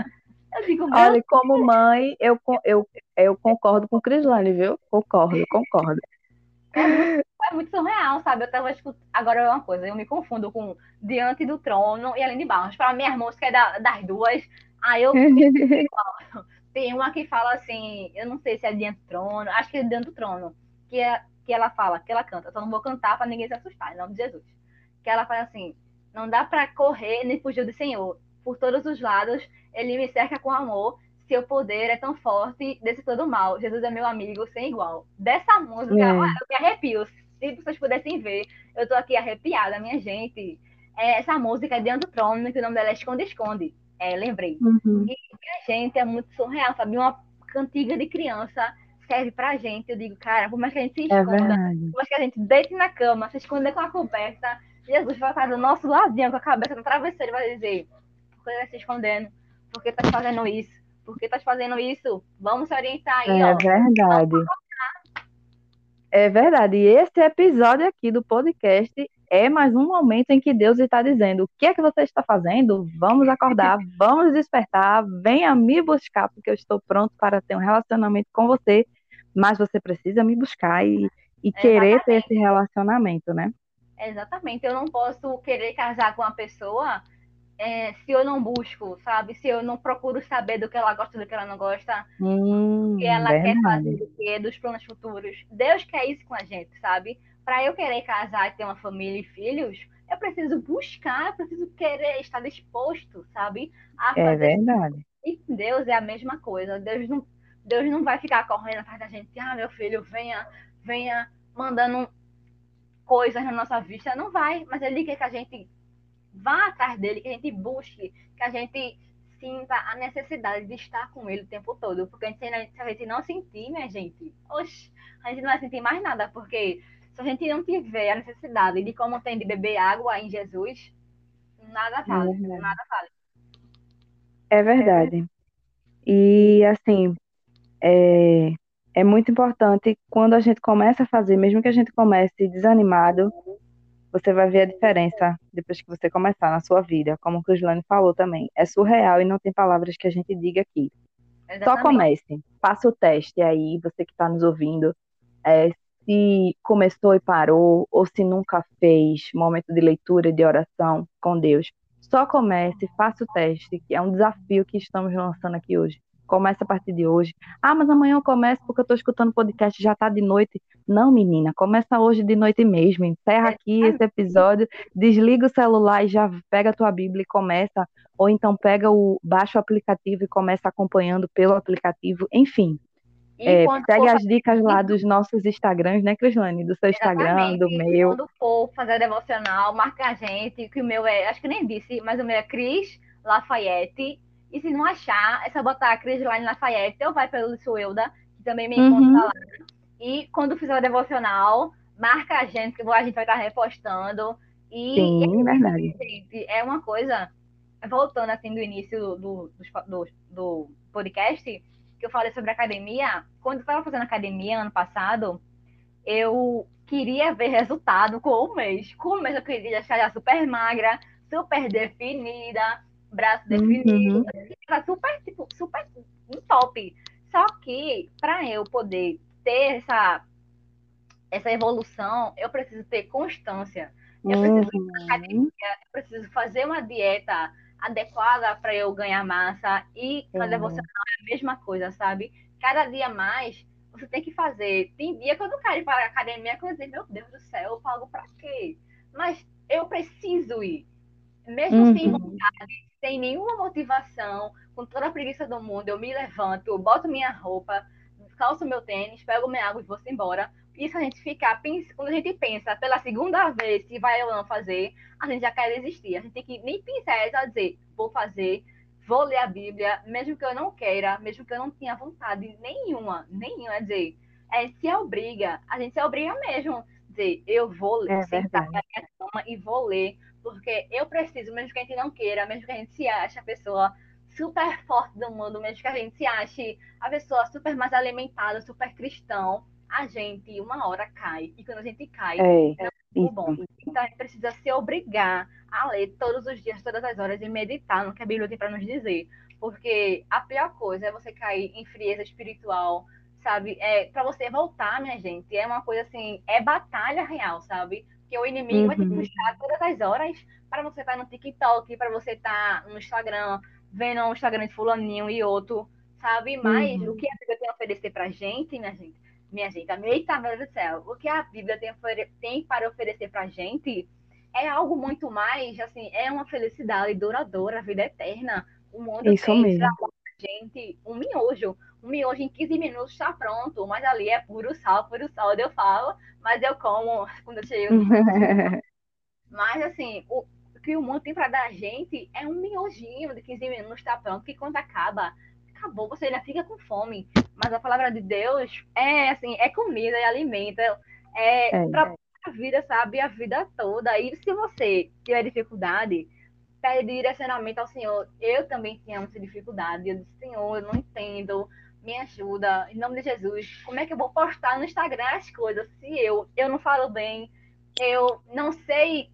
Eu digo, Olha, como mãe, eu, eu, eu concordo com Crislane, viu? Concordo, concordo. É muito, é muito surreal, sabe? Eu tava escutando. Agora é uma coisa, eu me confundo com Diante do Trono e Além de Barros. Para mim, as músicas é da, das duas. Aí eu. Tem uma que fala assim, eu não sei se é Diante do Trono, acho que é Diante do Trono, que, é, que ela fala, que ela canta. Só não vou cantar para ninguém se assustar, em nome de Jesus. Que ela fala assim: não dá para correr nem fugir do Senhor. Por todos os lados, ele me cerca com amor seu poder é tão forte desse todo mal. Jesus é meu amigo sem igual. Dessa música, é. eu me arrepio. Se vocês pudessem ver, eu tô aqui arrepiada, minha gente. É, essa música é do Trono, que o nome dela é Esconde Esconde. É, lembrei. Uhum. E, minha gente, é muito surreal, sabe? Uma cantiga de criança serve pra gente. Eu digo, cara, por mais que a gente se é esconda, é por mais que a gente deite na cama, se esconda com a coberta, Jesus vai estar do nosso ladinho com a cabeça no travesseiro e vai dizer, por que vai se escondendo? Por que tá fazendo isso? por que tá fazendo isso? Vamos se orientar aí, é ó. verdade. É verdade. E esse episódio aqui do podcast é mais um momento em que Deus está dizendo: o que é que você está fazendo? Vamos acordar, vamos despertar, venha me buscar, porque eu estou pronto para ter um relacionamento com você, mas você precisa me buscar e, e querer ter esse relacionamento, né? Exatamente. Eu não posso querer casar com uma pessoa é, se eu não busco, sabe? Se eu não procuro saber do que ela gosta, do que ela não gosta, hum, que ela verdade. quer fazer, do que dos planos futuros. Deus quer isso com a gente, sabe? Para eu querer casar e ter uma família e filhos, eu preciso buscar, eu preciso querer estar disposto, sabe? A é é verdade. E Deus é a mesma coisa. Deus não, Deus não vai ficar correndo atrás da gente. Ah, meu filho, venha, venha mandando coisas na nossa vista. Não vai, mas Ele quer que a gente vá atrás dele, que a gente busque, que a gente sinta a necessidade de estar com ele o tempo todo. Porque a gente, se a gente não sentir, minha gente, oxe, a gente não vai sentir mais nada, porque se a gente não tiver a necessidade de como tem de beber água em Jesus, nada vale, é nada vale. É verdade. E assim, é, é muito importante quando a gente começa a fazer, mesmo que a gente comece desanimado, você vai ver a diferença depois que você começar na sua vida, como o Crislane falou também. É surreal e não tem palavras que a gente diga aqui. Exatamente. Só comece, faça o teste aí, você que está nos ouvindo, é, se começou e parou, ou se nunca fez momento de leitura e de oração com Deus. Só comece, faça o teste, que é um desafio que estamos lançando aqui hoje. Comece a partir de hoje. Ah, mas amanhã eu começo porque eu estou escutando podcast, já está de noite. Não, menina, começa hoje de noite mesmo. Encerra aqui esse episódio, desliga o celular e já pega a tua Bíblia e começa. Ou então pega o, baixa o aplicativo e começa acompanhando pelo aplicativo. Enfim, é, segue as dicas lá dos nossos Instagrams, né, Crislane? Do seu Instagram, do meu. Quando for fazer devocional, marca a gente, que o meu é, acho que nem disse, mas o meu é Cris Lafayette. E se não achar, é só botar a Crislane Lafayette ou vai pelo Suelda, que também me encontra uhum. lá. E quando fizer o devocional, marca a gente, que a gente vai estar repostando. E Sim, é, verdade. Gente, é uma coisa, voltando assim do início do, do, do, podcast que eu falei sobre academia, quando eu estava fazendo academia ano passado, eu queria ver resultado com o mês. Com o mês eu queria já super magra, super definida, braço definido, uhum. super, tipo, super top. Só que para eu poder ter essa, essa evolução, eu preciso ter constância. Eu preciso ir uhum. academia, eu preciso fazer uma dieta adequada para eu ganhar massa e na devocional é a mesma coisa, sabe? Cada dia mais você tem que fazer. Tem dia que eu não quero ir para a academia que eu dizer, meu Deus do céu, eu pago para quê? Mas eu preciso ir. Mesmo uhum. sem vontade, sem nenhuma motivação, com toda a preguiça do mundo, eu me levanto, boto minha roupa, calço meu tênis, pego minha água e vou embora, isso a gente ficar, quando a gente pensa pela segunda vez se vai ou não fazer, a gente já quer desistir. A gente tem que nem pensar, é só dizer, vou fazer, vou ler a Bíblia, mesmo que eu não queira, mesmo que eu não tenha vontade nenhuma, nenhuma, é dizer, é, se obriga, a gente se obriga mesmo, dizer, eu vou ler, é sentar na minha cama e vou ler, porque eu preciso, mesmo que a gente não queira, mesmo que a gente se ache a pessoa super forte do mundo, mesmo que a gente se ache a pessoa super mais alimentada, super cristão, a gente uma hora cai. E quando a gente cai, é, é muito bom. Então a gente precisa se obrigar a ler todos os dias, todas as horas e meditar no que a Bíblia tem para nos dizer. Porque a pior coisa é você cair em frieza espiritual, sabe? É para você voltar, minha gente, é uma coisa assim, é batalha real, sabe? Porque o inimigo uhum. vai te puxar todas as horas para você estar tá no TikTok, para você estar tá no Instagram, vendo o Instagram de fulaninho e outro, sabe? Mas uhum. o que a Bíblia tem a oferecer pra gente, minha gente, minha gente, eita, meu Deus do céu, o que a Bíblia tem, tem para oferecer para gente é algo muito mais, assim, é uma felicidade duradoura, vida eterna. O mundo Isso tem mesmo. gente um miojo. Um miojo em 15 minutos está pronto, mas ali é puro sal, puro sal, eu falo, mas eu como quando eu chego. mas, assim, o, que o mundo tem para dar a gente é um miojinho de 15 minutos está pronto, que quando acaba, acabou, você ainda fica com fome. Mas a palavra de Deus é assim, é comida, é alimento, é, é. para a vida, sabe? A vida toda. E se você tiver dificuldade, pede direcionamento ao Senhor. Eu também tinha muita dificuldade. Eu disse, Senhor, eu não entendo, me ajuda. Em nome de Jesus, como é que eu vou postar no Instagram as coisas se eu, eu não falo bem, eu não sei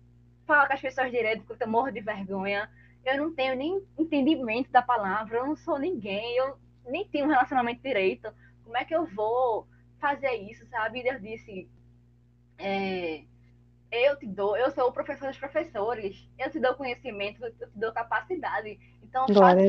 falar com as pessoas direito porque eu morro de vergonha eu não tenho nem entendimento da palavra, eu não sou ninguém, eu nem tenho um relacionamento direito. Como é que eu vou fazer isso, sabe? E Deus disse, é, eu te dou, eu sou o professor dos professores, eu te dou conhecimento, eu te dou capacidade. Então faz,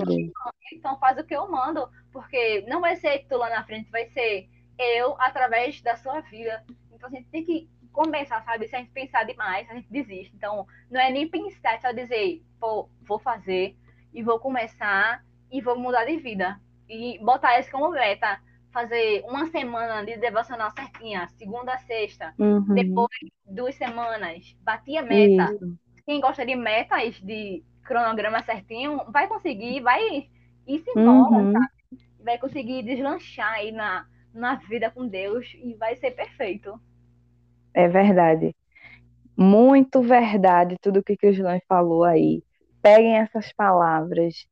então faz o que eu mando, porque não vai ser tu lá na frente, vai ser eu através da sua vida. Então a gente tem que começar, sabe? Se a gente pensar demais, a gente desiste. Então, não é nem pensar, é só dizer, pô, vou fazer e vou começar e vou mudar de vida. E botar isso como meta. Fazer uma semana de devocional certinha, segunda a sexta. Uhum. Depois, duas semanas. Bati a meta. Isso. Quem gosta de metas, de cronograma certinho, vai conseguir, vai ir se embora, uhum. Vai conseguir deslanchar aí na, na vida com Deus e vai ser perfeito. É verdade. Muito verdade tudo que o Crislã falou aí. Peguem essas palavras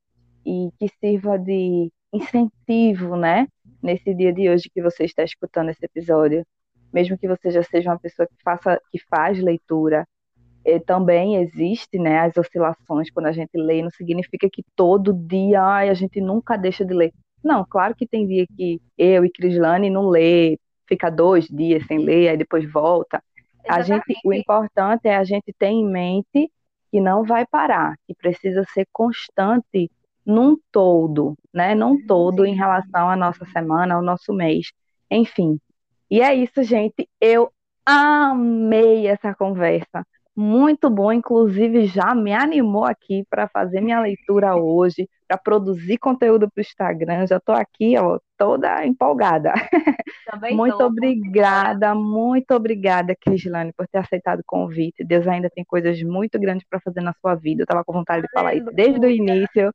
e que sirva de incentivo, né? Nesse dia de hoje que você está escutando esse episódio. Mesmo que você já seja uma pessoa que faça, que faz leitura, também existe, né, as oscilações quando a gente lê, não significa que todo dia ai, a gente nunca deixa de ler. Não, claro que tem dia que eu e Crislane não lê, fica dois dias sem ler, aí depois volta. A gente, o importante é a gente ter em mente que não vai parar, que precisa ser constante num todo, né? Num todo em relação à nossa semana, ao nosso mês, enfim. E é isso, gente. Eu amei essa conversa. Muito bom, inclusive já me animou aqui para fazer minha leitura hoje, para produzir conteúdo para o Instagram. Já estou aqui, ó, toda empolgada. Também muito tô, obrigada, muito obrigada, Crislane, por ter aceitado o convite. Deus ainda tem coisas muito grandes para fazer na sua vida. Eu estava com vontade de falar isso desde o início.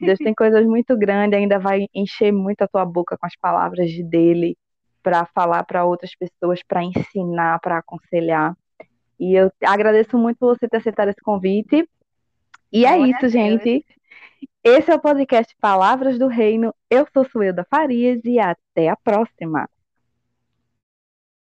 Deus tem coisas muito grandes, ainda vai encher muito a tua boca com as palavras dele para falar para outras pessoas, para ensinar, para aconselhar. E eu agradeço muito você ter aceitado esse convite. E é isso, gente. Esse é o podcast Palavras do Reino. Eu sou Suelda Farias e até a próxima.